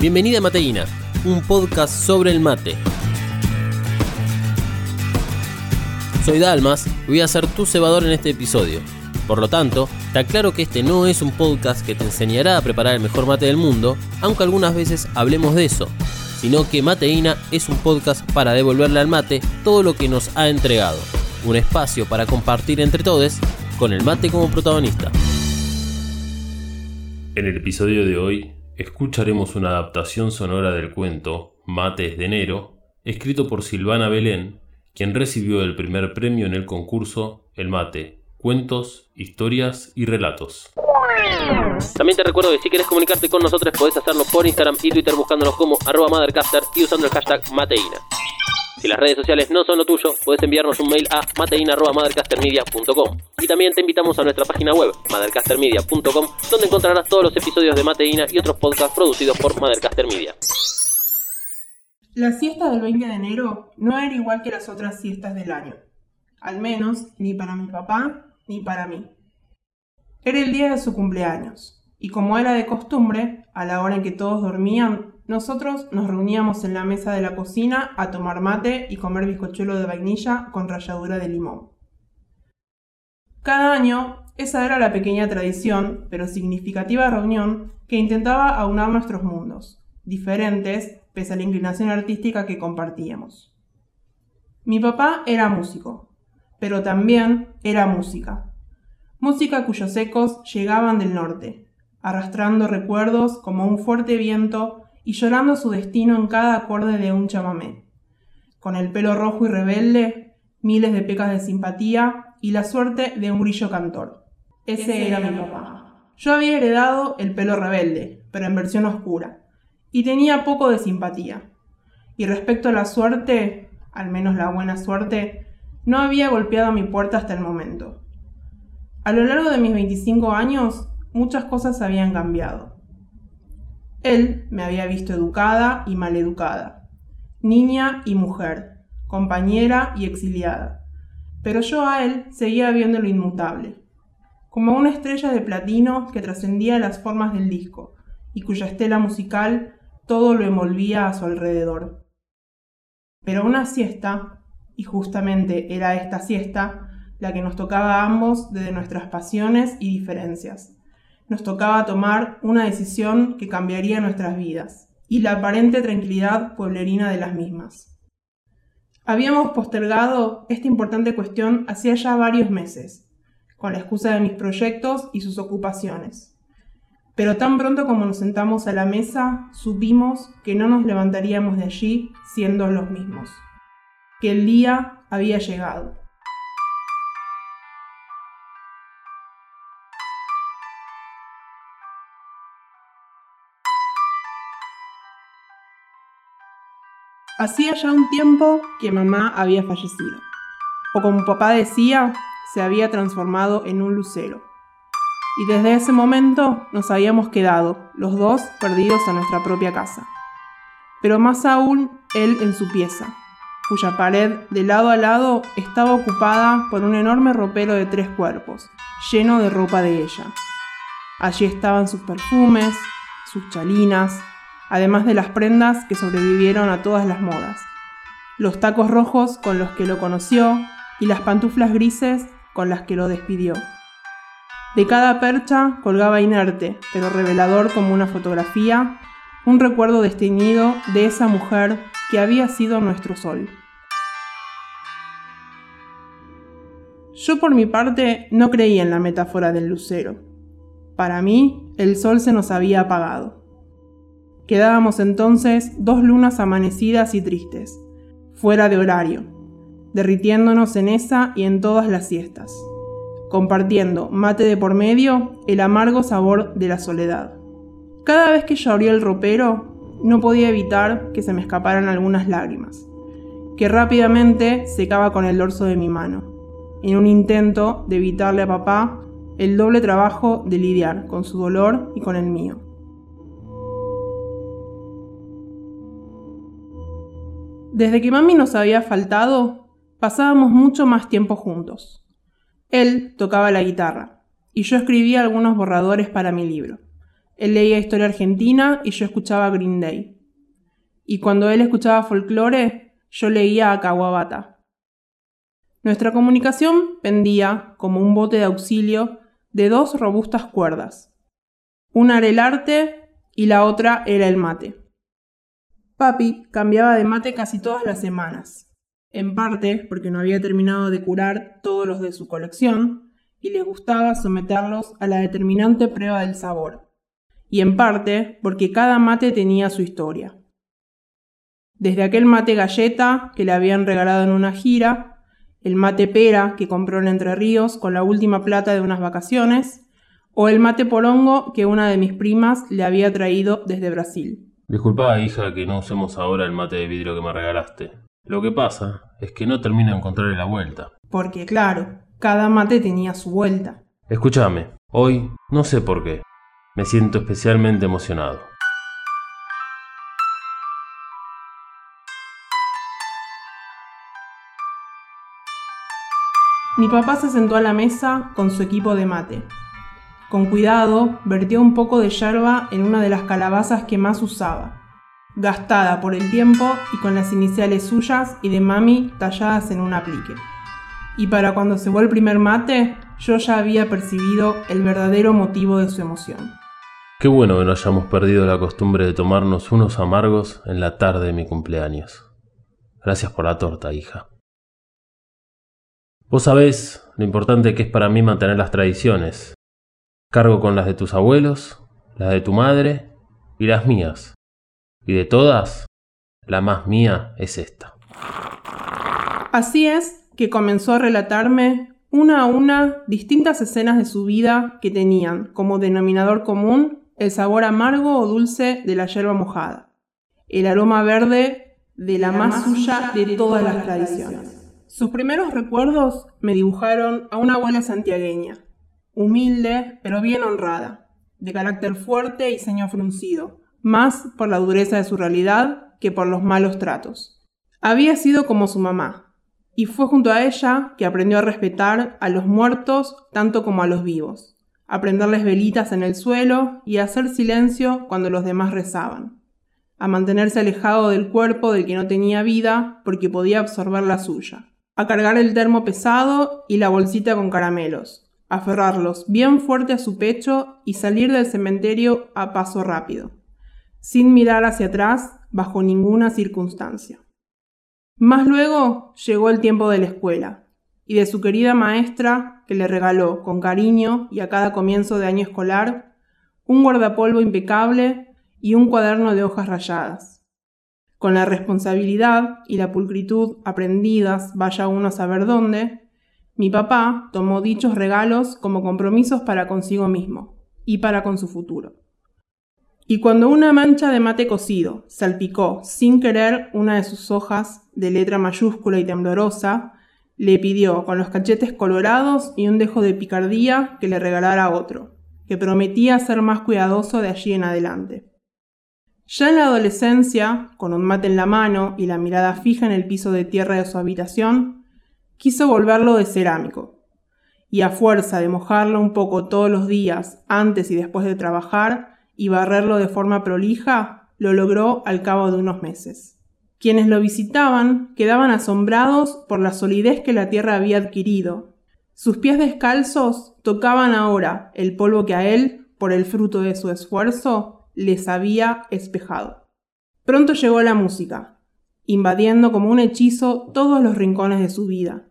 Bienvenida a Mateína, un podcast sobre el mate. Soy Dalmas y voy a ser tu cebador en este episodio. Por lo tanto, te aclaro que este no es un podcast que te enseñará a preparar el mejor mate del mundo, aunque algunas veces hablemos de eso, sino que Mateína es un podcast para devolverle al mate todo lo que nos ha entregado, un espacio para compartir entre todos con el mate como protagonista. En el episodio de hoy escucharemos una adaptación sonora del cuento Mates de enero, escrito por Silvana Belén, quien recibió el primer premio en el concurso El Mate, Cuentos, Historias y Relatos. También te recuerdo que si quieres comunicarte con nosotros podés hacerlo por Instagram y Twitter buscándonos como arroba mothercaster y usando el hashtag mateína. Si las redes sociales no son lo tuyo, puedes enviarnos un mail a mateina.mothercastermedia.com Y también te invitamos a nuestra página web, mothercastermedia.com, donde encontrarás todos los episodios de Mateina y otros podcasts producidos por Mothercaster Media. La siesta del 20 de enero no era igual que las otras siestas del año. Al menos, ni para mi papá ni para mí. Era el día de su cumpleaños, y como era de costumbre, a la hora en que todos dormían, nosotros nos reuníamos en la mesa de la cocina a tomar mate y comer bizcochuelo de vainilla con ralladura de limón. Cada año, esa era la pequeña tradición, pero significativa reunión que intentaba aunar nuestros mundos, diferentes pese a la inclinación artística que compartíamos. Mi papá era músico, pero también era música. Música cuyos ecos llegaban del norte, arrastrando recuerdos como un fuerte viento y llorando su destino en cada acorde de un chamamé. Con el pelo rojo y rebelde, miles de pecas de simpatía y la suerte de un grillo cantor. Ese era mi papá. Yo había heredado el pelo rebelde, pero en versión oscura, y tenía poco de simpatía. Y respecto a la suerte, al menos la buena suerte, no había golpeado mi puerta hasta el momento. A lo largo de mis 25 años, muchas cosas habían cambiado. Él me había visto educada y maleducada, niña y mujer, compañera y exiliada, pero yo a él seguía viendo lo inmutable, como una estrella de platino que trascendía las formas del disco y cuya estela musical todo lo envolvía a su alrededor. Pero una siesta, y justamente era esta siesta, la que nos tocaba a ambos desde nuestras pasiones y diferencias nos tocaba tomar una decisión que cambiaría nuestras vidas y la aparente tranquilidad pueblerina de las mismas. Habíamos postergado esta importante cuestión hacía ya varios meses, con la excusa de mis proyectos y sus ocupaciones. Pero tan pronto como nos sentamos a la mesa, supimos que no nos levantaríamos de allí siendo los mismos, que el día había llegado. Hacía ya un tiempo que mamá había fallecido, o como papá decía, se había transformado en un lucero. Y desde ese momento nos habíamos quedado, los dos perdidos en nuestra propia casa. Pero más aún él en su pieza, cuya pared de lado a lado estaba ocupada por un enorme ropero de tres cuerpos, lleno de ropa de ella. Allí estaban sus perfumes, sus chalinas, además de las prendas que sobrevivieron a todas las modas, los tacos rojos con los que lo conoció y las pantuflas grises con las que lo despidió. De cada percha colgaba inerte, pero revelador como una fotografía, un recuerdo desteñido de esa mujer que había sido nuestro sol. Yo por mi parte no creía en la metáfora del lucero. Para mí, el sol se nos había apagado. Quedábamos entonces dos lunas amanecidas y tristes, fuera de horario, derritiéndonos en esa y en todas las siestas, compartiendo, mate de por medio, el amargo sabor de la soledad. Cada vez que yo abría el ropero, no podía evitar que se me escaparan algunas lágrimas, que rápidamente secaba con el dorso de mi mano, en un intento de evitarle a papá el doble trabajo de lidiar con su dolor y con el mío. Desde que mami nos había faltado, pasábamos mucho más tiempo juntos. Él tocaba la guitarra y yo escribía algunos borradores para mi libro. Él leía historia argentina y yo escuchaba Green Day. Y cuando él escuchaba folclore, yo leía a Kawabata. Nuestra comunicación pendía, como un bote de auxilio, de dos robustas cuerdas. Una era el arte y la otra era el mate. Papi cambiaba de mate casi todas las semanas, en parte porque no había terminado de curar todos los de su colección y le gustaba someterlos a la determinante prueba del sabor, y en parte porque cada mate tenía su historia. Desde aquel mate galleta que le habían regalado en una gira, el mate pera que compró en Entre Ríos con la última plata de unas vacaciones, o el mate porongo que una de mis primas le había traído desde Brasil. Disculpa, hija, que no usemos ahora el mate de vidrio que me regalaste. Lo que pasa es que no termino de encontrarle la vuelta. Porque claro, cada mate tenía su vuelta. Escúchame, hoy no sé por qué. Me siento especialmente emocionado. Mi papá se sentó a la mesa con su equipo de mate. Con cuidado, vertió un poco de yerba en una de las calabazas que más usaba, gastada por el tiempo y con las iniciales suyas y de mami talladas en un aplique. Y para cuando se el primer mate, yo ya había percibido el verdadero motivo de su emoción. Qué bueno que no hayamos perdido la costumbre de tomarnos unos amargos en la tarde de mi cumpleaños. Gracias por la torta, hija. Vos sabés lo importante que es para mí mantener las tradiciones, Cargo con las de tus abuelos, las de tu madre y las mías. Y de todas, la más mía es esta. Así es que comenzó a relatarme una a una distintas escenas de su vida que tenían como denominador común el sabor amargo o dulce de la yerba mojada, el aroma verde de la, más, suya de todas las tradiciones. Sus primeros recuerdos me dibujaron a una abuela santiagueña, humilde pero bien honrada, de carácter fuerte y ceño fruncido, más por la dureza de su realidad que por los malos tratos. Había sido como su mamá, y fue junto a ella que aprendió a respetar a los muertos tanto como a los vivos, a prenderles velitas en el suelo y a hacer silencio cuando los demás rezaban, a mantenerse alejado del cuerpo del que no tenía vida porque podía absorber la suya, a cargar el termo pesado y la bolsita con caramelos, aferrarlos bien fuerte a su pecho y salir del cementerio a paso rápido, sin mirar hacia atrás bajo ninguna circunstancia. Más luego llegó el tiempo de la escuela y de su querida maestra que le regaló con cariño y a cada comienzo de año escolar un guardapolvo impecable y un cuaderno de hojas rayadas. Con la responsabilidad y la pulcritud aprendidas, vaya uno a saber dónde, mi papá tomó dichos regalos como compromisos para consigo mismo y para con su futuro. Y cuando una mancha de mate cocido salpicó sin querer una de sus hojas de letra mayúscula y temblorosa, le pidió con los cachetes colorados y un dejo de picardía que le regalara otro, que prometía ser más cuidadoso de allí en adelante. Ya en la adolescencia, con un mate en la mano y la mirada fija en el piso de tierra de su habitación, quiso volverlo de cerámico, y a fuerza de mojarlo un poco todos los días, antes y después de trabajar, y barrerlo de forma prolija, lo logró al cabo de unos meses. Quienes lo visitaban quedaban asombrados por la solidez que la tierra había adquirido. Sus pies descalzos tocaban ahora el polvo que a él, por el fruto de su esfuerzo, les había espejado. Pronto llegó la música, invadiendo como un hechizo todos los rincones de su vida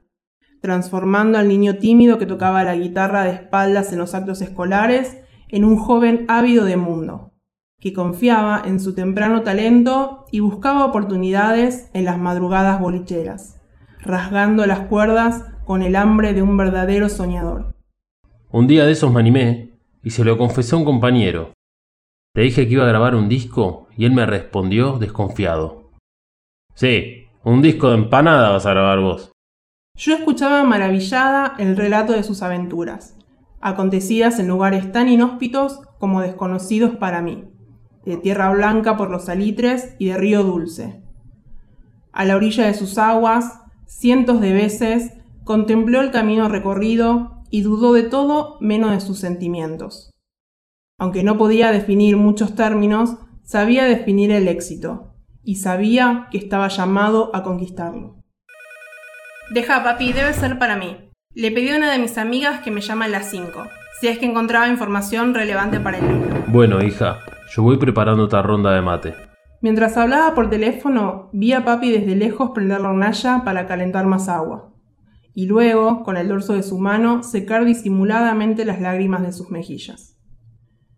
transformando al niño tímido que tocaba la guitarra de espaldas en los actos escolares en un joven ávido de mundo, que confiaba en su temprano talento y buscaba oportunidades en las madrugadas bolicheras, rasgando las cuerdas con el hambre de un verdadero soñador. Un día de esos me animé y se lo confesé a un compañero. Le dije que iba a grabar un disco y él me respondió desconfiado. Sí, un disco de empanada vas a grabar vos. Yo escuchaba maravillada el relato de sus aventuras, acontecidas en lugares tan inhóspitos como desconocidos para mí, de tierra blanca por los salitres y de río dulce. A la orilla de sus aguas, cientos de veces, contempló el camino recorrido y dudó de todo menos de sus sentimientos. Aunque no podía definir muchos términos, sabía definir el éxito y sabía que estaba llamado a conquistarlo. Deja, papi, debe ser para mí. Le pedí a una de mis amigas que me llama a las 5, si es que encontraba información relevante para el libro. Bueno, hija, yo voy preparando otra ronda de mate. Mientras hablaba por teléfono, vi a papi desde lejos prender la hornalla para calentar más agua, y luego, con el dorso de su mano, secar disimuladamente las lágrimas de sus mejillas.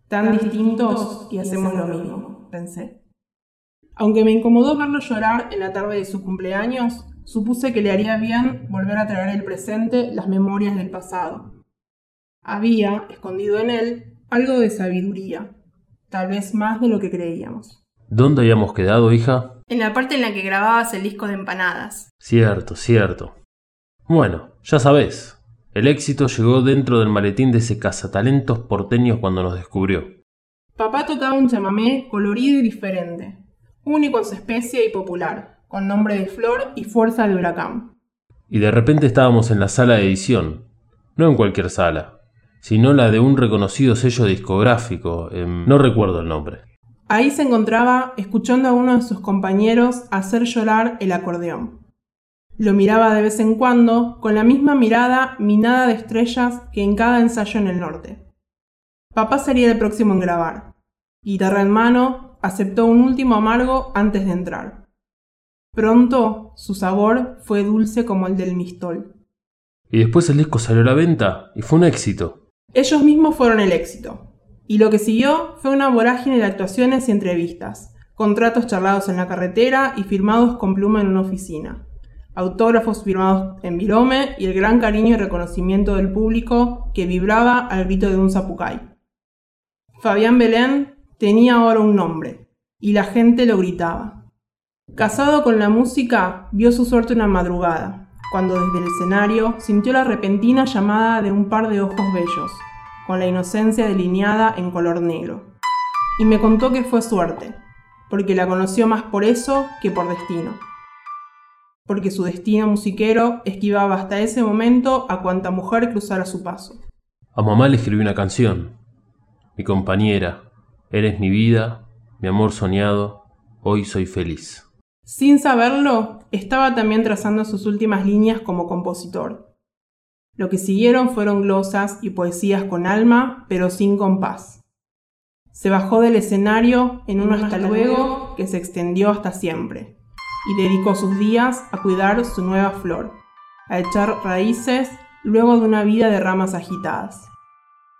Tan, distintos y hacemos lo mismo, pensé. Aunque me incomodó verlo llorar en la tarde de su cumpleaños, supuse que le haría bien volver a traer el presente las memorias del pasado. Había, escondido en él, algo de sabiduría, tal vez más de lo que creíamos. ¿Dónde habíamos quedado, hija? En la parte en la que grababas el disco de empanadas. Cierto, cierto. Bueno, ya sabés, el éxito llegó dentro del maletín de ese cazatalentos porteños cuando nos descubrió. Papá tocaba un chamamé colorido y diferente, único en su especie y popular, con nombre de flor y fuerza de huracán. Y de repente estábamos en la sala de edición, no en cualquier sala, sino la de un reconocido sello discográfico, no recuerdo el nombre. Ahí se encontraba escuchando a uno de sus compañeros hacer llorar el acordeón. Lo miraba de vez en cuando, con la misma mirada minada de estrellas que en cada ensayo en el norte. Papá sería el próximo en grabar. Guitarra en mano, aceptó un último amargo antes de entrar. Pronto su sabor fue dulce como el del mistol. Y después el disco salió a la venta y fue un éxito. Ellos mismos fueron el éxito. Y lo que siguió fue una vorágine de actuaciones y entrevistas, contratos charlados en la carretera y firmados con pluma en una oficina, autógrafos firmados en virome y el gran cariño y reconocimiento del público que vibraba al grito de un zapucay. Fabián Belén tenía ahora un nombre, y la gente lo gritaba. Casado con la música, vio su suerte una madrugada, cuando desde el escenario sintió la repentina llamada de un par de ojos bellos, con la inocencia delineada en color negro. Y me contó que fue suerte, porque la conoció más por eso que por destino. Porque su destino musiquero esquivaba hasta ese momento a cuanta mujer cruzara su paso. A mamá le escribí una canción. Mi compañera, eres mi vida, mi amor soñado, hoy soy feliz. Sin saberlo, estaba también trazando sus últimas líneas como compositor. Lo que siguieron fueron glosas y poesías con alma, pero sin compás. Se bajó del escenario en un hasta luego que se extendió hasta siempre, y dedicó sus días a cuidar su nueva flor, a echar raíces luego de una vida de ramas agitadas.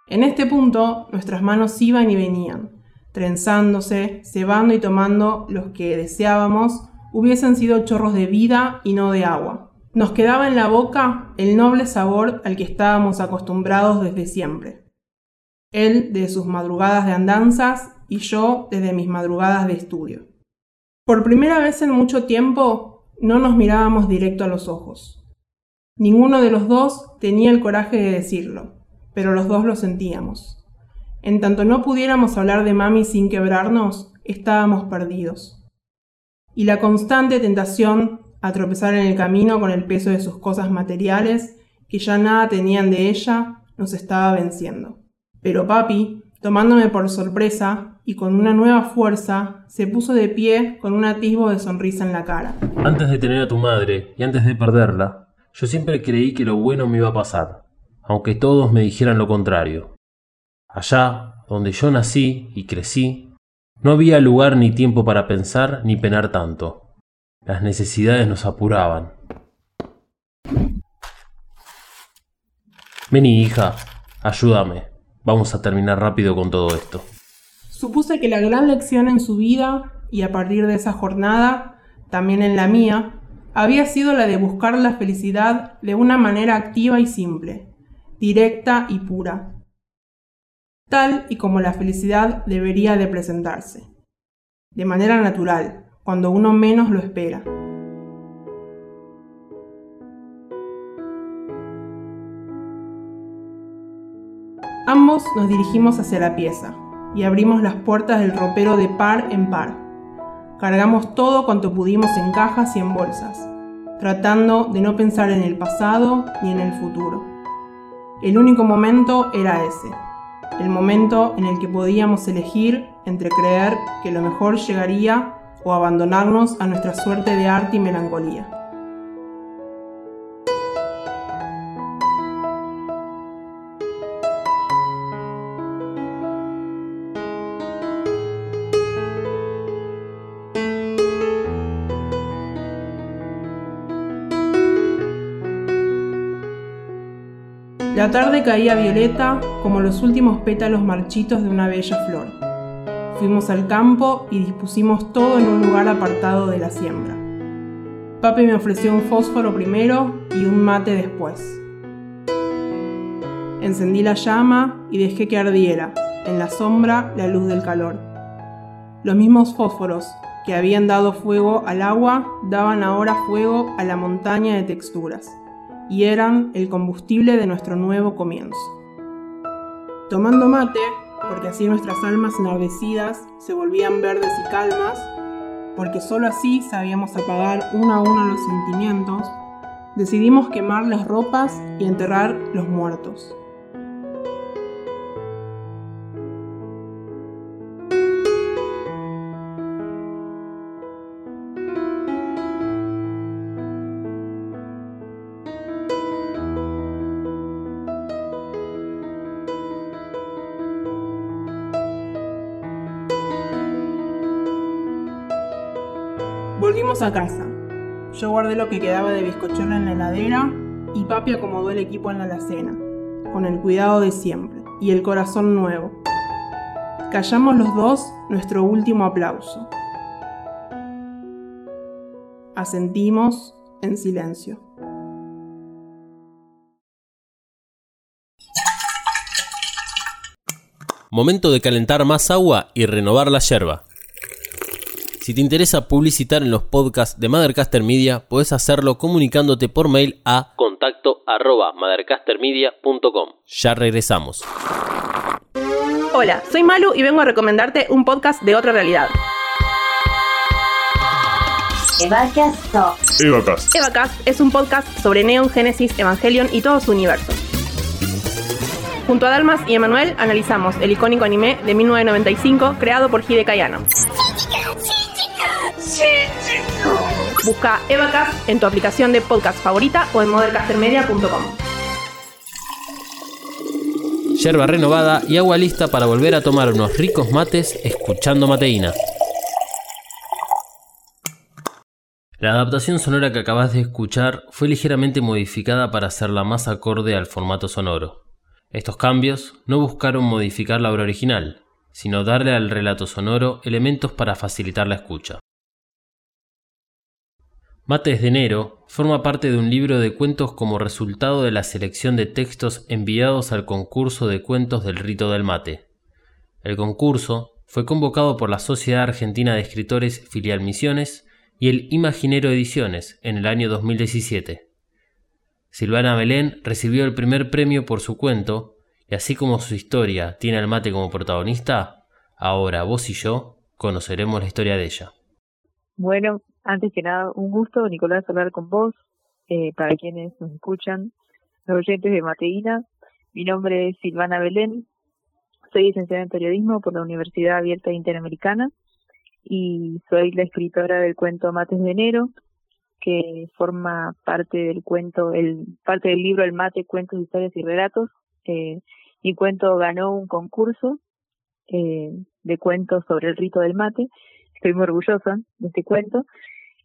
En este punto, nuestras manos iban y venían, trenzándose, cebando y tomando los que deseábamos hubiesen sido chorros de vida y no de agua. Nos quedaba en la boca el noble sabor al que estábamos acostumbrados desde siempre. Él de sus madrugadas de andanzas y yo desde mis madrugadas de estudio. Por primera vez en mucho tiempo no nos mirábamos directo a los ojos. Ninguno de los dos tenía el coraje de decirlo, pero los dos lo sentíamos. En tanto no pudiéramos hablar de mami sin quebrarnos, estábamos perdidos y la constante tentación a tropezar en el camino con el peso de sus cosas materiales, que ya nada tenían de ella, nos estaba venciendo. Pero papi, tomándome por sorpresa y con una nueva fuerza, se puso de pie con un atisbo de sonrisa en la cara. Antes de tener a tu madre y antes de perderla, yo siempre creí que lo bueno me iba a pasar, aunque todos me dijeran lo contrario. Allá, donde yo nací y crecí, no había lugar ni tiempo para pensar ni penar tanto. Las necesidades nos apuraban. Vení, hija, ayúdame. Vamos a terminar rápido con todo esto. Supuse que la gran lección en su vida, y a partir de esa jornada, también en la mía, había sido la de buscar la felicidad de una manera activa y simple, directa y pura, tal y como la felicidad debería de presentarse, de manera natural, cuando uno menos lo espera. Ambos nos dirigimos hacia la pieza y abrimos las puertas del ropero de par en par. Cargamos todo cuanto pudimos en cajas y en bolsas, tratando de no pensar en el pasado ni en el futuro. El único momento era ese, el momento en el que podíamos elegir entre creer que lo mejor llegaría o abandonarnos a nuestra suerte de arte y melancolía. La tarde caía violeta como los últimos pétalos marchitos de una bella flor. Fuimos al campo y dispusimos todo en un lugar apartado de la siembra. Papi me ofreció un fósforo primero y un mate después. Encendí la llama y dejé que ardiera, en la sombra, la luz del calor. Los mismos fósforos que habían dado fuego al agua daban ahora fuego a la montaña de texturas y eran el combustible de nuestro nuevo comienzo. Tomando mate, porque así nuestras almas enardecidas se volvían verdes y calmas, porque sólo así sabíamos apagar uno a uno los sentimientos, decidimos quemar las ropas y enterrar los muertos. A casa. Yo guardé lo que quedaba de bizcochuelo en la heladera y papi acomodó el equipo en la alacena, con el cuidado de siempre y el corazón nuevo. Callamos los dos nuestro último aplauso. Asentimos en silencio. Momento de calentar más agua y renovar la yerba. Si te interesa publicitar en los podcasts de Mothercaster Media, puedes hacerlo comunicándote por mail a contacto arroba Ya regresamos. Hola, soy Malu y vengo a recomendarte un podcast de otra realidad. Evacast. Evacast. Evacast es un podcast sobre Neon, Genesis, Evangelion y todo su universo. Junto a Dalmas y Emanuel analizamos el icónico anime de 1995 creado por Hideki Anno. Busca Evacast en tu aplicación de podcast favorita o en modercastermedia.com. Yerba renovada y agua lista para volver a tomar unos ricos mates escuchando mateína. La adaptación sonora que acabas de escuchar fue ligeramente modificada para hacerla más acorde al formato sonoro. Estos cambios no buscaron modificar la obra original, sino darle al relato sonoro elementos para facilitar la escucha. Mates de Enero forma parte de un libro de cuentos como resultado de la selección de textos enviados al concurso de cuentos del rito del mate. El concurso fue convocado por la Sociedad Argentina de Escritores Filial Misiones y el Imaginero Ediciones en el año 2017. Silvana Belén recibió el primer premio por su cuento, y así como su historia tiene al mate como protagonista, ahora vos y yo conoceremos la historia de ella. Bueno, antes que nada, un gusto, Nicolás, hablar con vos, eh, para quienes nos escuchan, los oyentes de Mateína. Mi nombre es Silvana Belén, soy licenciada en periodismo por la Universidad Abierta Interamericana y soy la escritora del cuento Mates de Enero, que forma parte del cuento, el parte del libro El Mate, Cuentos, Historias y Relatos. Eh, mi cuento ganó un concurso eh, de cuentos sobre el rito del mate estoy muy orgullosa de este cuento.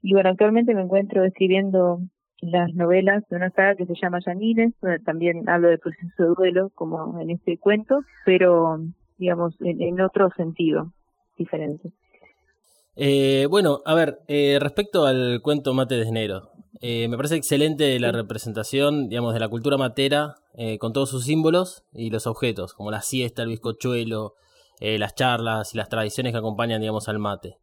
Y bueno, actualmente me encuentro escribiendo las novelas de una saga que se llama Yanines, donde también hablo de proceso de duelo, como en este cuento, pero digamos en, otro sentido diferente. Eh, bueno, a ver, eh, respecto al cuento Mate de Enero, eh, me parece excelente la representación, digamos, de la cultura matera con todos sus símbolos y los objetos, como la siesta, el bizcochuelo, las charlas y las tradiciones que acompañan, digamos, al mate.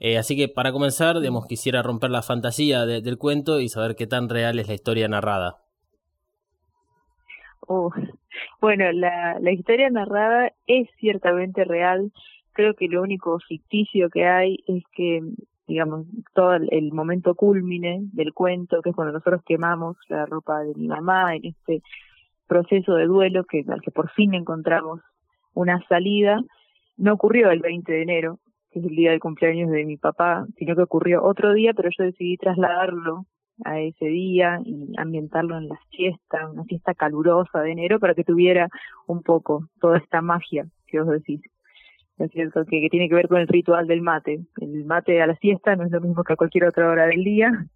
Eh, así que para comenzar, digamos, quisiera romper la fantasía del cuento y saber qué tan real es la historia narrada. Oh, bueno, la, la historia narrada es ciertamente real. Creo que lo único ficticio que hay es que, digamos, todo el, momento culmine del cuento, que es cuando nosotros quemamos la ropa de mi mamá en este proceso de duelo que al que por fin encontramos una salida. No ocurrió el 20 de enero, que es el día del cumpleaños de mi papá, sino que ocurrió otro día, pero yo decidí trasladarlo a ese día y ambientarlo en la fiesta, una fiesta calurosa de enero, para que tuviera un poco toda esta magia que os decís. Es cierto que, tiene que ver con el ritual del mate. El mate a la siesta no es lo mismo que a cualquier otra hora del día,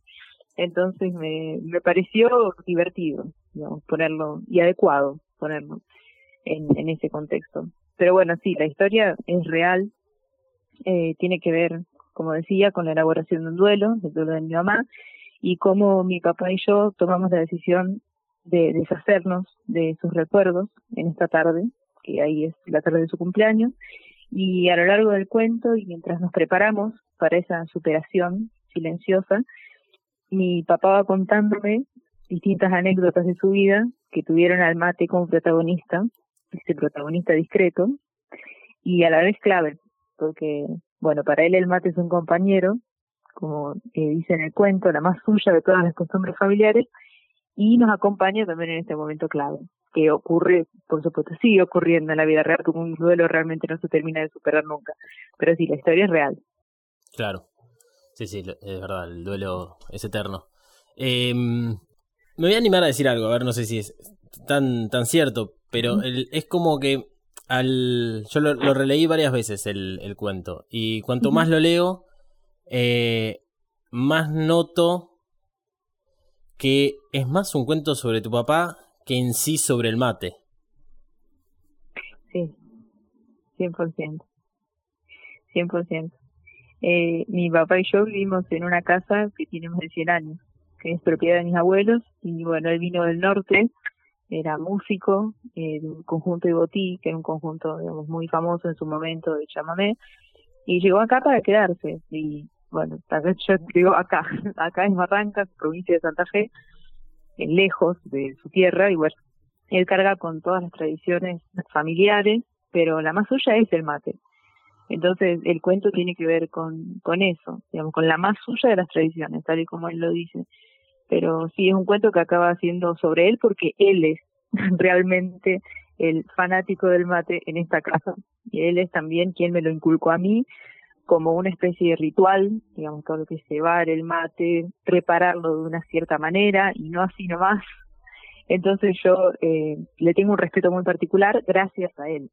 entonces me, me pareció divertido, ponerlo, y adecuado ponerlo en, en ese contexto. Pero bueno, sí, la historia es real, eh, tiene que ver, como decía, con la elaboración de un duelo, del duelo de mi mamá, y cómo mi papá y yo tomamos la decisión de deshacernos de sus recuerdos en esta tarde, que ahí es la tarde de su cumpleaños, y a lo largo del cuento y mientras nos preparamos para esa superación silenciosa, mi papá va contándome distintas anécdotas de su vida que tuvieron al mate como protagonista, este protagonista discreto, y a la vez clave, porque, bueno, para él el mate es un compañero, como dice en el cuento, la más suya de todas las costumbres familiares, y nos acompaña también en este momento clave, que ocurre, por supuesto, sigue ocurriendo en la vida real, como un duelo realmente no se termina de superar nunca, pero sí, la historia es real. Claro, Sí, sí, es verdad, el duelo es eterno. Eh, me voy a animar a decir algo, a ver, no sé si es tan, tan cierto, pero el, es como que al yo lo, releí varias veces el, el cuento y cuanto más lo leo, eh, más noto que es más un cuento sobre tu papá que en sí sobre el mate. Sí, 100%. 100%. Eh, mi papá y yo vivimos en una casa que tiene más de 100 años, que es propiedad de mis abuelos, y bueno, él vino del norte, era músico eh, de un conjunto de Botí, que era un conjunto, digamos, muy famoso en su momento de chamamé, y llegó acá para quedarse, y bueno, yo digo acá, acá en Barrancas, provincia de Santa Fe, lejos de su tierra, y bueno, él carga con todas las tradiciones familiares, pero la más suya es el mate. Entonces, el cuento tiene que ver con, con eso, digamos, con la más suya de las tradiciones, tal y como él lo dice. Pero sí, es un cuento que acaba siendo sobre él porque él es realmente el fanático del mate en esta casa. Y él es también quien me lo inculcó a mí como una especie de ritual, digamos, todo lo que es cebar el mate, prepararlo de una cierta manera y no así nomás. Entonces yo eh, le tengo un respeto muy particular gracias a él.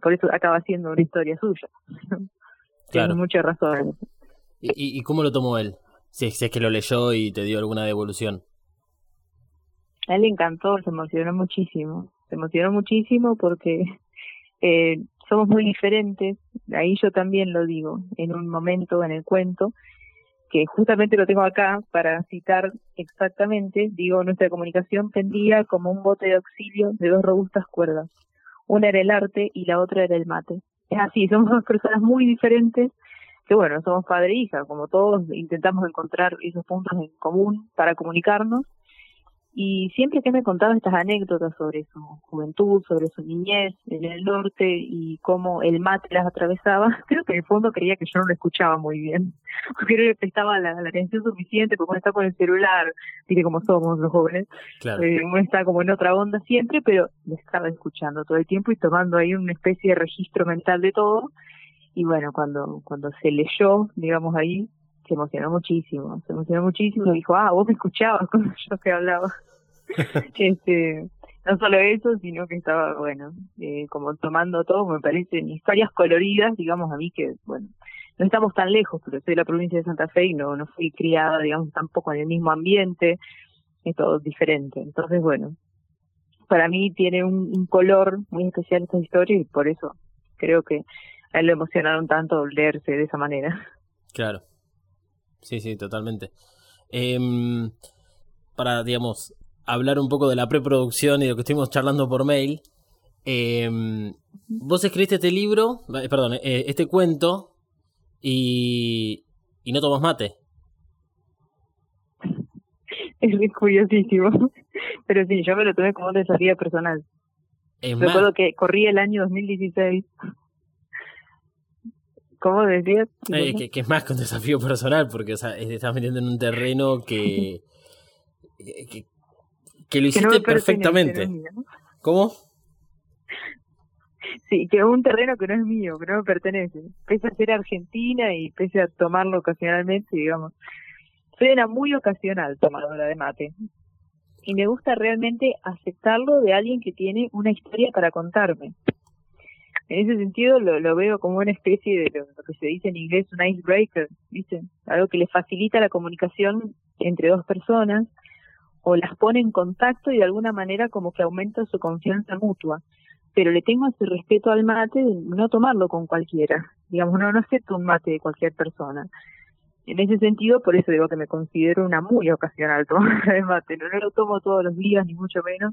Por eso acaba siendo una historia suya. Tiene mucha razón. ¿Y, ¿Y cómo lo tomó él? Si es, que lo leyó y te dio alguna devolución. A él le encantó, se emocionó muchísimo. Se emocionó muchísimo porque eh, somos muy diferentes. Ahí yo también lo digo, en un momento en el cuento, que justamente lo tengo acá para citar exactamente, digo, nuestra comunicación pendía como un bote de auxilio de dos robustas cuerdas una era el arte y la otra era el mate. Es así, somos dos personas muy diferentes, que bueno, somos padre e hija, como todos intentamos encontrar esos puntos en común para comunicarnos, y siempre que me contaba estas anécdotas sobre su juventud, sobre su niñez en el norte y cómo el mate las atravesaba, creo que en el fondo creía que yo no lo escuchaba muy bien. Porque no le prestaba la, atención suficiente, porque uno está con el celular, mire cómo somos los jóvenes. Claro. Eh, uno está como en otra onda siempre, pero le estaba escuchando todo el tiempo y tomando ahí una especie de registro mental de todo. Y bueno, cuando, cuando se leyó, digamos ahí, se emocionó muchísimo, se emocionó muchísimo y dijo, ah, vos me escuchabas cuando yo te hablaba. este, no solo eso, sino que estaba, bueno, eh, como tomando todo, me parecen historias coloridas, digamos a mí que, bueno, no estamos tan lejos, pero soy de la provincia de Santa Fe y no, no fui criada, digamos, tampoco en el mismo ambiente, es todo diferente. Entonces, bueno, para mí tiene un, un color muy especial esta historia y por eso creo que a él lo emocionaron tanto leerse de esa manera. Claro. Sí, sí, totalmente. Eh, para, digamos, hablar un poco de la preproducción y de lo que estuvimos charlando por mail. Eh, vos escribiste este libro, eh, perdón, eh, este cuento y, y no tomas mate. Es curiosísimo. Pero sí, yo me lo tomé como un desafío personal. Recuerdo que corrí el año 2016 ¿Cómo decías? Eh, que, es más que un desafío personal, porque o sea, estás metiendo en un terreno que, que, lo hiciste perfectamente. ¿Cómo? Sí, que un terreno que no es mío, que no me pertenece. Pese a ser argentina y pese a tomarlo ocasionalmente, digamos. Soy una muy ocasional tomadora de mate. Y me gusta realmente aceptarlo de alguien que tiene una historia para contarme. En ese sentido lo, lo veo como una especie de lo, que se dice en inglés un icebreaker, ¿viste? Algo que le facilita la comunicación entre dos personas o las pone en contacto y de alguna manera como que aumenta su confianza mutua pero le tengo ese respeto al mate de no tomarlo con cualquiera. Digamos, no, no acepto un mate de cualquier persona. En ese sentido, por eso digo que me considero una muy ocasional tomadora de mate. No, lo tomo todos los días, ni mucho menos.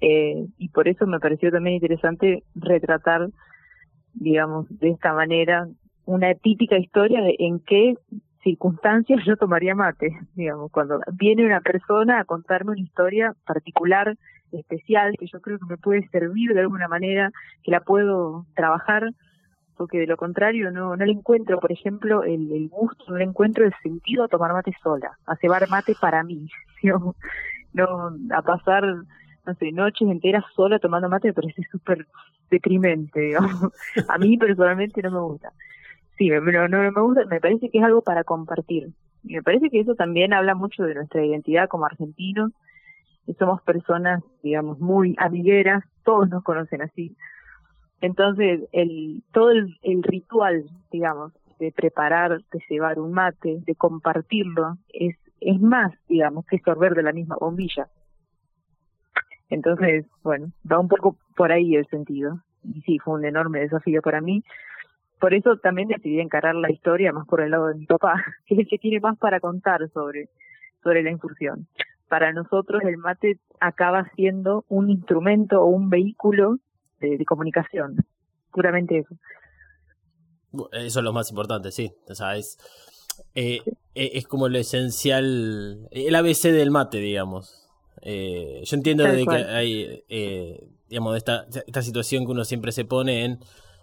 Eh, y por eso me pareció también interesante retratar, digamos, de esta manera una típica historia de en qué circunstancias yo tomaría mate, digamos, cuando viene una persona a contarme una historia particular especial que yo creo que me puede servir de alguna manera, que la puedo trabajar, porque de lo contrario no, no le encuentro, por ejemplo, el, el gusto, no le encuentro el sentido a tomar mate sola, a cebar mate para mí, no, a pasar, no sé, noches enteras sola tomando mate me parece súper deprimente, a mí personalmente no me gusta. Sí, no, no me gusta, me parece que es algo para compartir. Y me parece que eso también habla mucho de nuestra identidad como argentinos, somos personas, digamos, muy amigueras, todos nos conocen así. Entonces, el, todo el, ritual, digamos, de preparar, de llevar un mate, de compartirlo, es, es más, digamos, que sorber de la misma bombilla. Entonces, bueno, va un poco por ahí el sentido. Y sí, fue un enorme desafío para mí. Por eso también decidí encarar la historia más por el lado de mi papá, que es el que tiene más para contar sobre, sobre la incursión para nosotros el mate acaba siendo un instrumento o un vehículo de, comunicación, puramente eso. Eso es lo más importante, sí. O sea, es, eh, eh, es como lo esencial, el ABC del mate, digamos. Eh, yo entiendo de que hay, digamos, esta, esta situación que uno siempre se pone en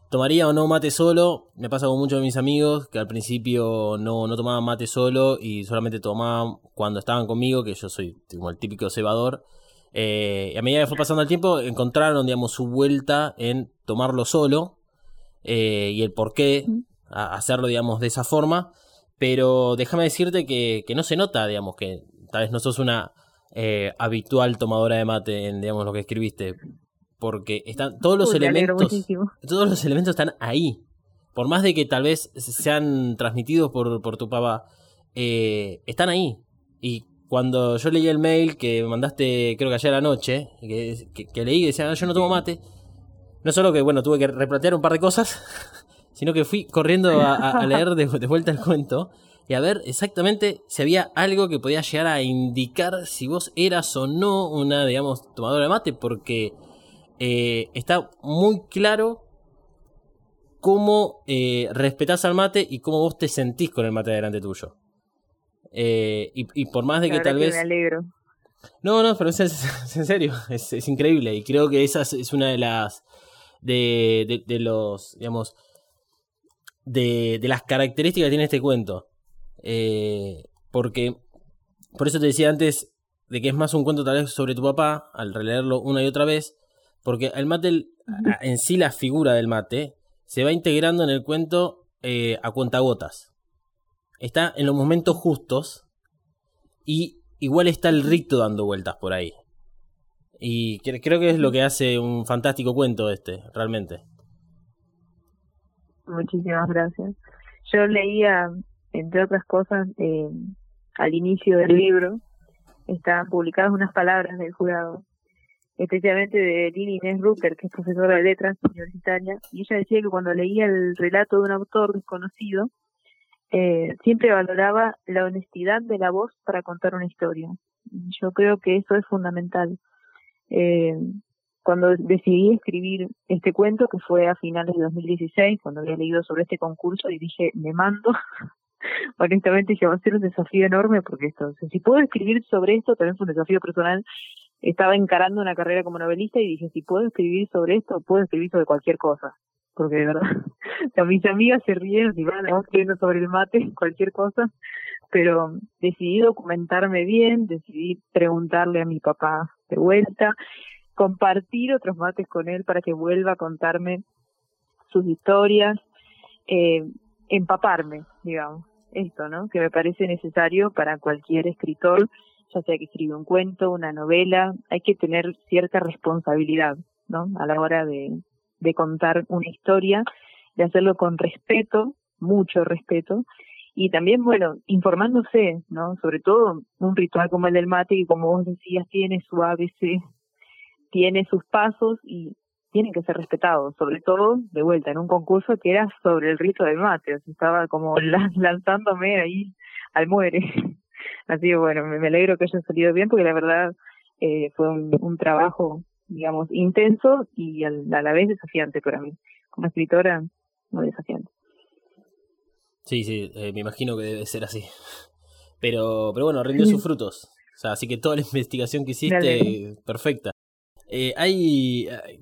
¿Tomaría o no mate solo? Me pasa con muchos de mis amigos que al principio no, no tomaban mate solo y solamente tomaban cuando estaban conmigo, que yo soy como el típico cebador. Eh, y a medida que fue pasando el tiempo, encontraron, digamos, su vuelta en tomarlo solo eh, y el por qué hacerlo, digamos, de esa forma. Pero déjame decirte que, que, no se nota, digamos, que tal vez no sos una eh, habitual tomadora de mate en, digamos, lo que escribiste porque están todos los elementos todos los elementos están ahí. Por más de que tal vez sean transmitidos por, por tu papá eh, están ahí. Y cuando yo leí el mail que mandaste creo que ayer anoche que, que, leí y decía ah, yo no tomo mate no solo que bueno tuve que replantear un par de cosas sino que fui corriendo a, leer de, de vuelta el cuento y a ver exactamente si había algo que podía llegar a indicar si vos eras o no una, digamos, tomadora de mate, porque eh, está muy claro cómo eh, respetás al mate y cómo vos te sentís con el mate delante tuyo. Eh, y, por más de que tal vez... Me alegro. No, no, pero es, en serio, es, increíble. Y creo que esa es una de las... De, de, los, digamos, de, de, las características que tiene este cuento. Porque, por eso te decía antes, de que es más un cuento tal vez sobre tu papá, al releerlo una y otra vez, porque el mate, en sí la figura del mate, se va integrando en el cuento eh, a cuentagotas. Está en los momentos justos y igual está el rito dando vueltas por ahí. Y creo que es lo que hace un fantástico cuento este, realmente. Muchísimas gracias. Yo leía, entre otras cosas, eh, al inicio del libro, estaban publicadas unas palabras del jurado especialmente de Lili Inés Rucker, que es profesora de letras universitaria, y ella decía que cuando leía el relato de un autor desconocido, eh, siempre valoraba la honestidad de la voz para contar una historia. Yo creo que eso es fundamental. Eh, cuando decidí escribir este cuento, que fue a finales de 2016, cuando había leído sobre este concurso, y dije, me mando. Honestamente, dije, va a ser un desafío enorme, porque esto, si puedo escribir sobre esto, también fue un desafío personal estaba encarando una carrera como novelista y dije, si puedo escribir sobre esto, puedo escribir sobre cualquier cosa. Porque de verdad, a mis amigas se ríen y van escribiendo sobre el mate, cualquier cosa. Pero decidí documentarme bien, decidí preguntarle a mi papá de vuelta. compartir otros mates con él para que vuelva a contarme sus historias, eh, empaparme, digamos, esto, ¿no? Que me parece necesario para cualquier escritor, ya sea que escribe un cuento, una novela, hay que tener cierta responsabilidad, ¿no? A la hora de, de contar una historia, de hacerlo con respeto, mucho respeto, y también, bueno, informándose, ¿no? Sobre todo un ritual como el del mate, que como vos decías, tiene su ABC, tiene sus pasos y tienen que ser respetados, sobre todo, de vuelta, en un concurso que era sobre el rito del mate, o sea, estaba como lanzándome ahí al muere. Así que bueno, me, alegro que haya salido bien porque la verdad eh, fue un, un trabajo, digamos, intenso y a la vez desafiante para mí. Como escritora, muy desafiante. Sí, sí, eh, me imagino que debe ser así. Pero, pero bueno, rindió sus frutos. O sea, así que toda la investigación que hiciste, perfecta. Eh, hay, eh,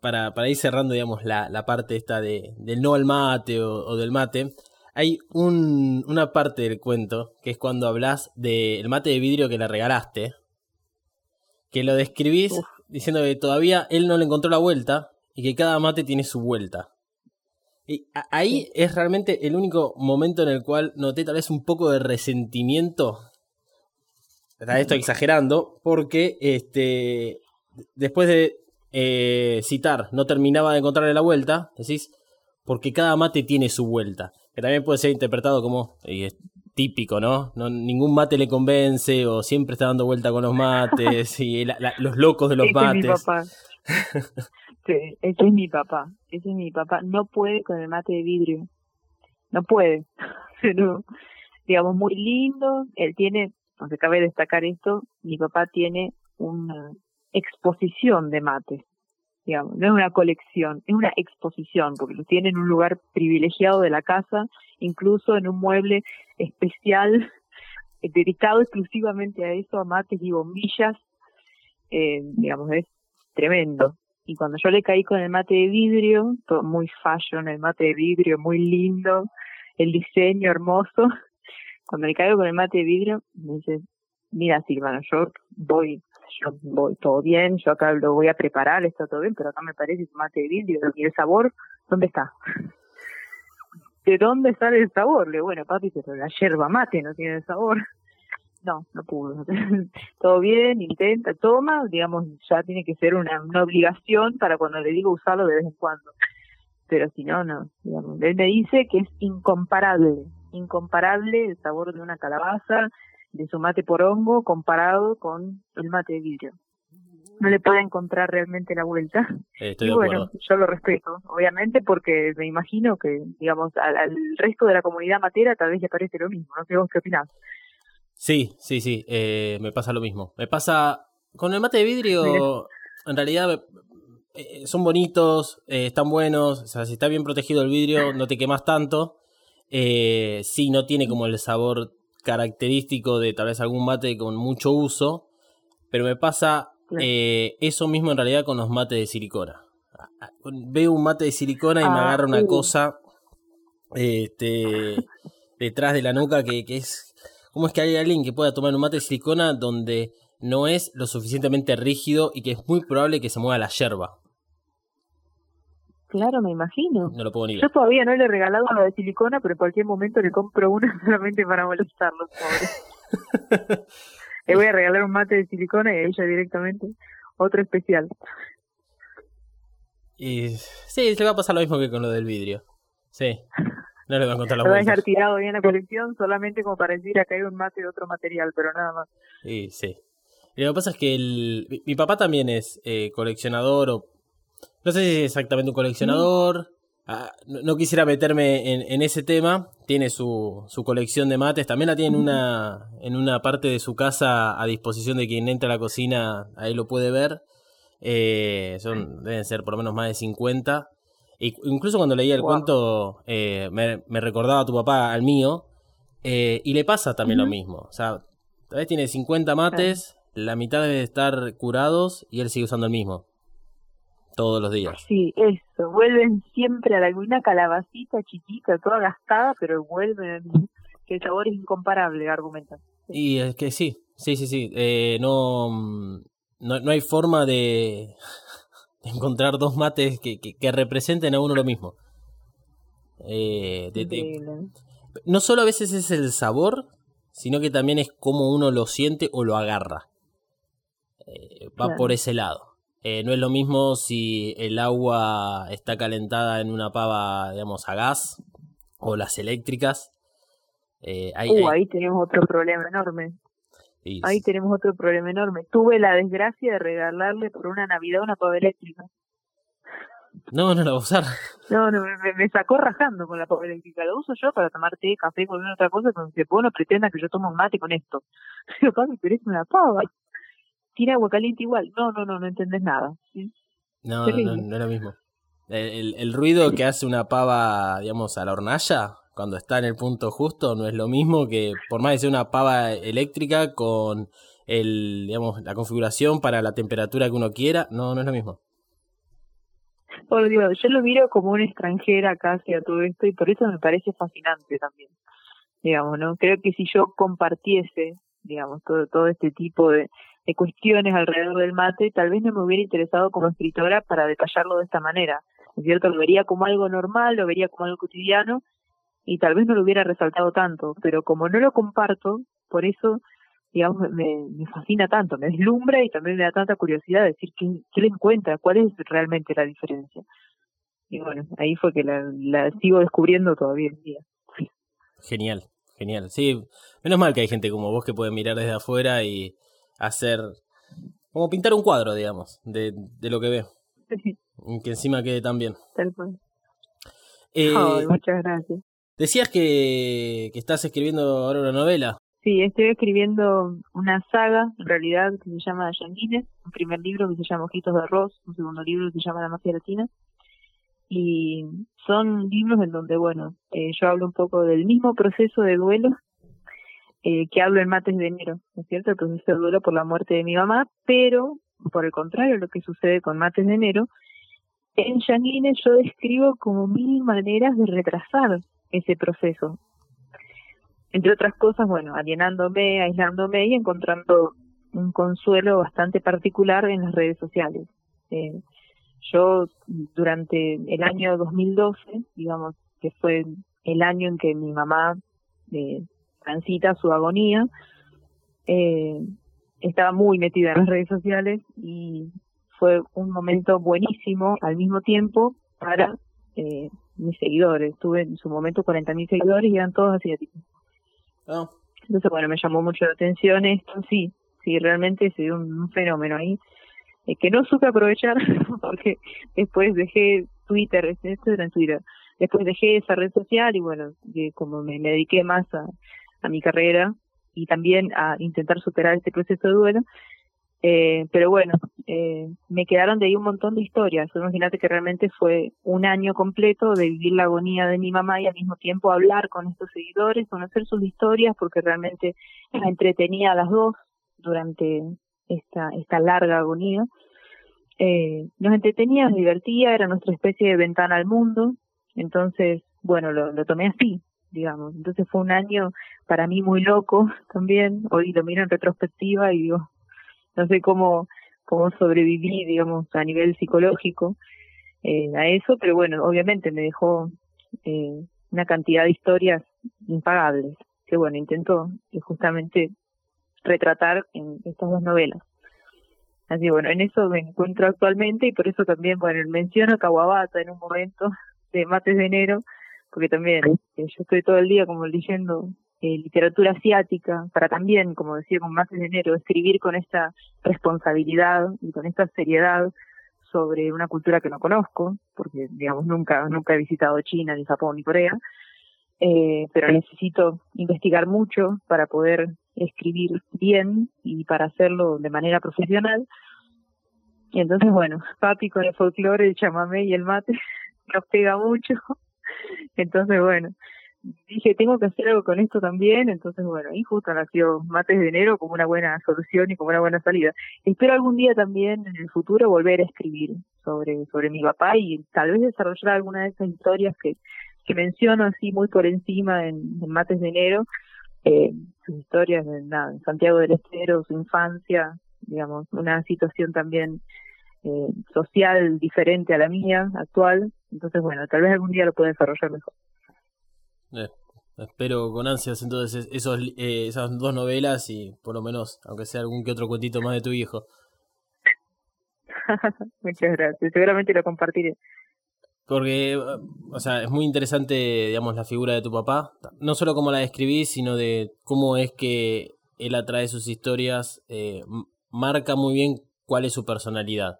para, para ir cerrando, digamos, la, la parte esta de, del no al mate o, del mate, hay un, una parte del cuento que es cuando hablas del mate de vidrio que le regalaste, que lo describís diciendo que todavía él no le encontró la vuelta y que cada mate tiene su vuelta. Y ahí es realmente el único momento en el cual noté tal vez un poco de resentimiento. Esto exagerando, porque este después de eh, citar no terminaba de encontrarle la vuelta, decís, porque cada mate tiene su vuelta. Que también puede ser interpretado como, y es típico, ¿no? no ningún mate le convence, o siempre está dando vuelta con los mates, y los locos de los mates. Este, ese es mi papá, ese es mi papá, no puede con el mate de vidrio, no puede, pero digamos muy lindo, él tiene, aunque cabe destacar esto, mi papá tiene una exposición de mates, digamos, no es una colección, es una exposición, porque lo tiene en un lugar privilegiado de la casa, incluso en un mueble especial dedicado exclusivamente a eso, a mates y bombillas, eh, digamos, es tremendo. Y cuando yo le caí con el mate de vidrio, todo muy fashion, el mate de vidrio muy lindo, el diseño hermoso, cuando le caigo con el mate de vidrio, me dice, mira Silvana, yo voy, yo voy todo bien, yo acá lo voy a preparar, está todo bien, pero acá me parece un mate de vidrio, y el sabor, ¿dónde está? ¿De dónde sale el sabor? Le bueno, papi, pero la yerba mate no tiene sabor no, no pudo. Todo bien, intenta, toma, digamos, ya tiene que ser una, una obligación para cuando le digo usarlo de vez en cuando. Pero si no, no. Digamos, él me dice que es incomparable, incomparable el sabor de una calabaza, de su mate por hongo, comparado con el mate de vidrio. No le puede encontrar realmente la vuelta. Estoy y bueno, yo lo respeto, obviamente, porque me imagino que, digamos, al, al, resto de la comunidad matera tal vez le parece lo mismo. No sé vos qué opinás. Sí, sí, sí, eh, me pasa lo mismo. Me pasa con el mate de vidrio, en realidad eh, son bonitos, eh, están buenos, o sea, si está bien protegido el vidrio no te quemas tanto. Eh, sí, no tiene como el sabor característico de tal vez algún mate con mucho uso, pero me pasa eso mismo en realidad con los mates de silicona. Veo un mate de silicona y me ah, agarra una cosa este, detrás de la nuca que, que es ¿Cómo es que hay alguien que pueda tomar un mate de silicona donde no es lo suficientemente rígido y que es muy probable que se mueva la yerba? Claro, me imagino. No lo puedo ni Yo todavía no le he regalado la de silicona, pero en cualquier momento le compro una solamente para molestarlo, pobre. le voy a regalar un mate de silicona y a ella directamente otro especial. Y sí, se va a pasar lo mismo que con lo del vidrio. Sí. No le va a contar la Lo va a dejar tirado bien la colección solamente como para decir acá hay un mate de otro material, pero nada más. Sí, sí. lo que pasa es que el, mi, papá también es eh, coleccionador o... No sé si es exactamente un coleccionador. Ah, no, quisiera meterme en, en, ese tema. Tiene su, su colección de mates. También la tiene en una, en una parte de su casa a disposición de quien entra a la cocina. Ahí lo puede ver. Eh, son, deben ser por lo menos más de 50 incluso cuando leía el cuento, eh, me, recordaba a tu papá al mío. Eh, y le pasa también lo mismo. O sea, tal vez tiene 50 mates, la mitad debe estar curados y él sigue usando el mismo. Todos los días. Sí, eso. Vuelven siempre a alguna calabacita chiquita, toda gastada, pero vuelven. Que el sabor es incomparable, argumentan. Y es que sí, sí, sí, sí. Eh, no, no, no hay forma de, encontrar dos mates que, que, representen a uno lo mismo. Eh, no solo a veces es el sabor, sino que también es cómo uno lo siente o lo agarra. Eh, va por ese lado. Eh, no es lo mismo si el agua está calentada en una pava, digamos, a gas o las eléctricas. Eh, uh, ahí, tenemos otro problema enorme. Ahí tenemos otro problema enorme. Tuve la desgracia de regalarle por una Navidad una pava eléctrica. No, no la voy a usar. No, no, me, sacó rajando con la pava eléctrica. La uso yo para tomar té, café, cualquier otra cosa, pero dice, vos no pretenda que yo tome un mate con esto. Pero papi, pero es una pava. Tira agua caliente igual. No, no, no, no entendés nada. No, no, no, es lo mismo. El, el, ruido que hace una pava, digamos, a la hornalla, cuando está en el punto justo, no es lo mismo que, por más que sea una pava eléctrica con el, digamos, la configuración para la temperatura que uno quiera, no, no es lo mismo. Bueno, digo, yo lo miro como una extranjera casi a todo esto y por eso me parece fascinante también. Digamos, ¿no? Creo que si yo compartiese, digamos, todo, todo este tipo de, de cuestiones alrededor del mate, tal vez no me hubiera interesado como escritora para detallarlo de esta manera. Cierto, lo vería como algo normal, lo vería como algo cotidiano y tal vez no lo hubiera resaltado tanto, pero como no lo comparto, por eso, digamos, me, me fascina tanto, me deslumbra y también me da tanta curiosidad de decir qué, qué le encuentra, cuál es realmente la diferencia. Y bueno, ahí fue que la, la sigo descubriendo todavía en día. Genial, genial. Sí, menos mal que hay gente como vos que puede mirar desde afuera y hacer como pintar un cuadro, digamos, de, de lo que ve. Que encima quede tan bien. Eh, muchas gracias. Decías que, que estás escribiendo ahora una novela. Sí, estoy escribiendo una saga, en realidad, que se llama Yanguines, un primer libro que se llama Ojitos de Arroz, un segundo libro que se llama La Mafia Latina. Y son libros en donde, bueno, eh, yo hablo un poco del mismo proceso de duelo eh, que hablo en Mates de Enero, ¿no es cierto? El proceso de duelo por la muerte de mi mamá, pero por el contrario, lo que sucede con Mates de Enero, en Yanguines yo describo como mil maneras de retrasar ese proceso. Entre otras cosas, bueno, alienándome, aislándome y encontrando un consuelo bastante particular en las redes sociales. Eh, yo durante el año 2012, digamos que fue el año en que mi mamá eh, transita su agonía, eh, estaba muy metida en las redes sociales y fue un momento buenísimo al mismo tiempo para eh, mis seguidores. Tuve en su momento 40.000 seguidores y eran todos asiáticos. Oh. Entonces, bueno, me llamó mucho la atención esto. Sí, sí, realmente se dio un, fenómeno ahí eh, que no supe aprovechar porque después dejé Twitter, esto era en Twitter, después dejé esa red social y bueno, como me, me dediqué más a, a mi carrera y también a intentar superar este proceso de duelo. Eh, pero bueno, eh, me quedaron de ahí un montón de historias. Imagínate que realmente fue un año completo de vivir la agonía de mi mamá y al mismo tiempo hablar con estos seguidores, conocer sus historias, porque realmente la entretenía a las dos durante esta, esta larga agonía. Eh, nos entretenía, nos divertía, era nuestra especie de ventana al mundo. Entonces, bueno, lo, lo tomé así, digamos. Entonces fue un año para mí muy loco también. Hoy lo miro en retrospectiva y digo, no sé cómo, cómo sobreviví, digamos, a nivel psicológico eh, a eso, pero bueno, obviamente me dejó eh, una cantidad de historias impagables, que bueno, intento eh, justamente retratar en estas dos novelas. Así bueno, en eso me encuentro actualmente y por eso también, bueno, menciono Kawabata en un momento de Mates de Enero, porque también yo estoy todo el día como leyendo eh, literatura asiática, para también, como decía con más de enero, escribir con esta responsabilidad y con esta seriedad sobre una cultura que no conozco, porque digamos nunca, nunca he visitado China, ni Japón, ni Corea, eh, pero necesito investigar mucho para poder escribir bien y para hacerlo de manera profesional. Y entonces, bueno, papi con el folclore, el chamamé y el mate nos pega mucho entonces, bueno, dije, tengo que hacer algo con esto también, entonces, bueno, y justo nació Mates de Enero como una buena solución y como una buena salida. Espero algún día también en el futuro volver a escribir sobre, sobre mi papá y tal vez desarrollar alguna de esas historias que, que menciono así muy por encima en, Mates de Enero, eh, sus historias en, en Santiago del Estero, su infancia, digamos, una situación también eh, social diferente a la mía actual. Entonces, bueno, tal vez algún día lo pueda desarrollar mejor. Eh, espero con ansias entonces esos, eh, esas dos novelas y por lo menos, aunque sea algún que otro cuentito más de tu hijo. Muchas gracias, seguramente lo compartiré. Porque, o sea, es muy interesante, digamos, la figura de tu papá. No solo cómo la describís, sino de cómo es que él atrae sus historias. Eh, marca muy bien cuál es su personalidad.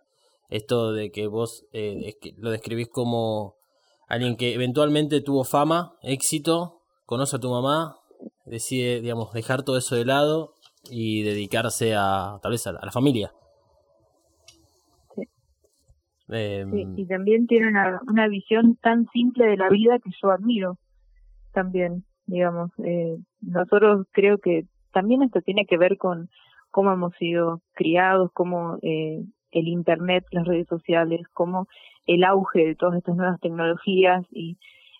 Esto de que vos eh, lo describís como alguien que eventualmente tuvo fama, éxito, conoce a tu mamá, decide, digamos, dejar todo eso de lado y dedicarse a, tal vez, a la familia. Em, y también tiene una, una visión tan simple de la vida que yo admiro también, digamos. Eh, nosotros creo que también esto tiene que ver con cómo hemos sido criados, cómo eh, el Internet, las redes sociales, cómo el auge de todas estas nuevas tecnologías y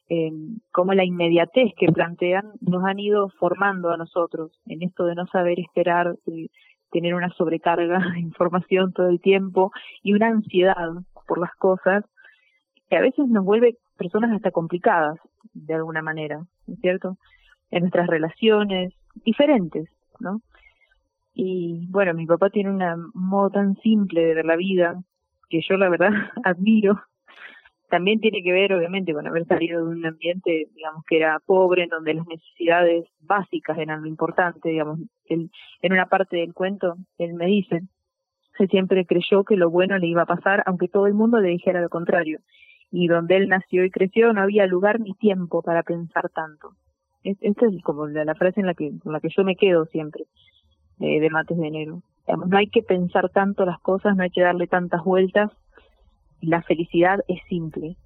eh, cómo la inmediatez que plantean nos han ido formando a nosotros en esto de no saber esperar, tener una sobrecarga de información todo el tiempo y una ansiedad por las cosas que a veces nos vuelve personas hasta complicadas de alguna manera, ¿no es cierto? En nuestras relaciones diferentes, ¿no? Y bueno, mi papá tiene un modo tan simple de ver la vida que yo la verdad admiro. También tiene que ver, obviamente, con haber salido de un ambiente, digamos, que era pobre, donde las necesidades básicas eran lo importante, digamos. en una parte del cuento, él me dice, se siempre creyó que lo bueno le iba a pasar, aunque todo el mundo le dijera lo contrario. Y donde él nació y creció no había lugar ni tiempo para pensar tanto. Esta es como la, frase en la que, la que yo me quedo siempre, de Mates de Enero. no hay que pensar tanto las cosas, no hay que darle tantas vueltas. La felicidad es simple.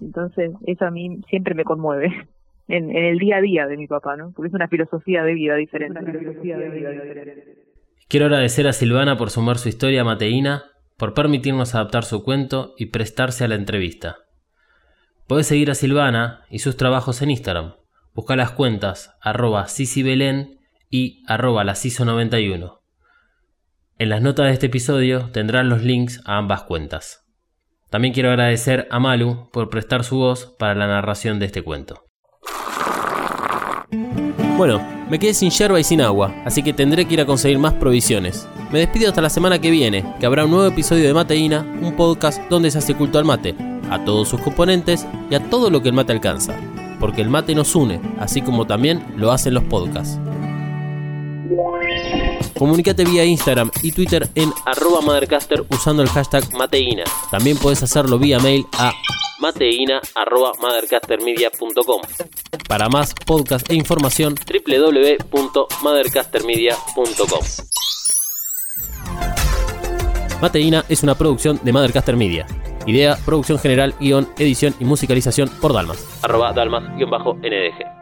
Entonces, eso a mí siempre me conmueve. En, en el día a día de mi papá, ¿no? Porque es una filosofía de vida diferente. Una filosofía de vida diferente. Quiero agradecer a Silvana por sumar su historia mateína, por permitirnos adaptar su cuento y prestarse a la entrevista. Puedes seguir a Silvana y sus trabajos en Instagram. Busca las cuentas arroba Belén y arroba la 91 En las notas de este episodio tendrán los links a ambas cuentas. También quiero agradecer a Malu por prestar su voz para la narración de este cuento. Bueno, me quedé sin yerba y sin agua, así que tendré que ir a conseguir más provisiones. Me despido hasta la semana que viene, que habrá un nuevo episodio de Mateína, un podcast donde se hace culto al mate, a todos sus componentes y a todo lo que el mate alcanza. Porque el mate nos une, así como también lo hacen los podcasts. Comunícate vía Instagram y Twitter en arroba Mothercaster usando el hashtag Mateína. También puedes hacerlo vía mail a mateina.mothercastermedia.com. Para más podcast e información, www.mothercastermedia.com. Mateina es una producción de Mothercaster Media. Idea, producción general, guion, edición y musicalización por Dalmas. Arroba Dalmas-NDG.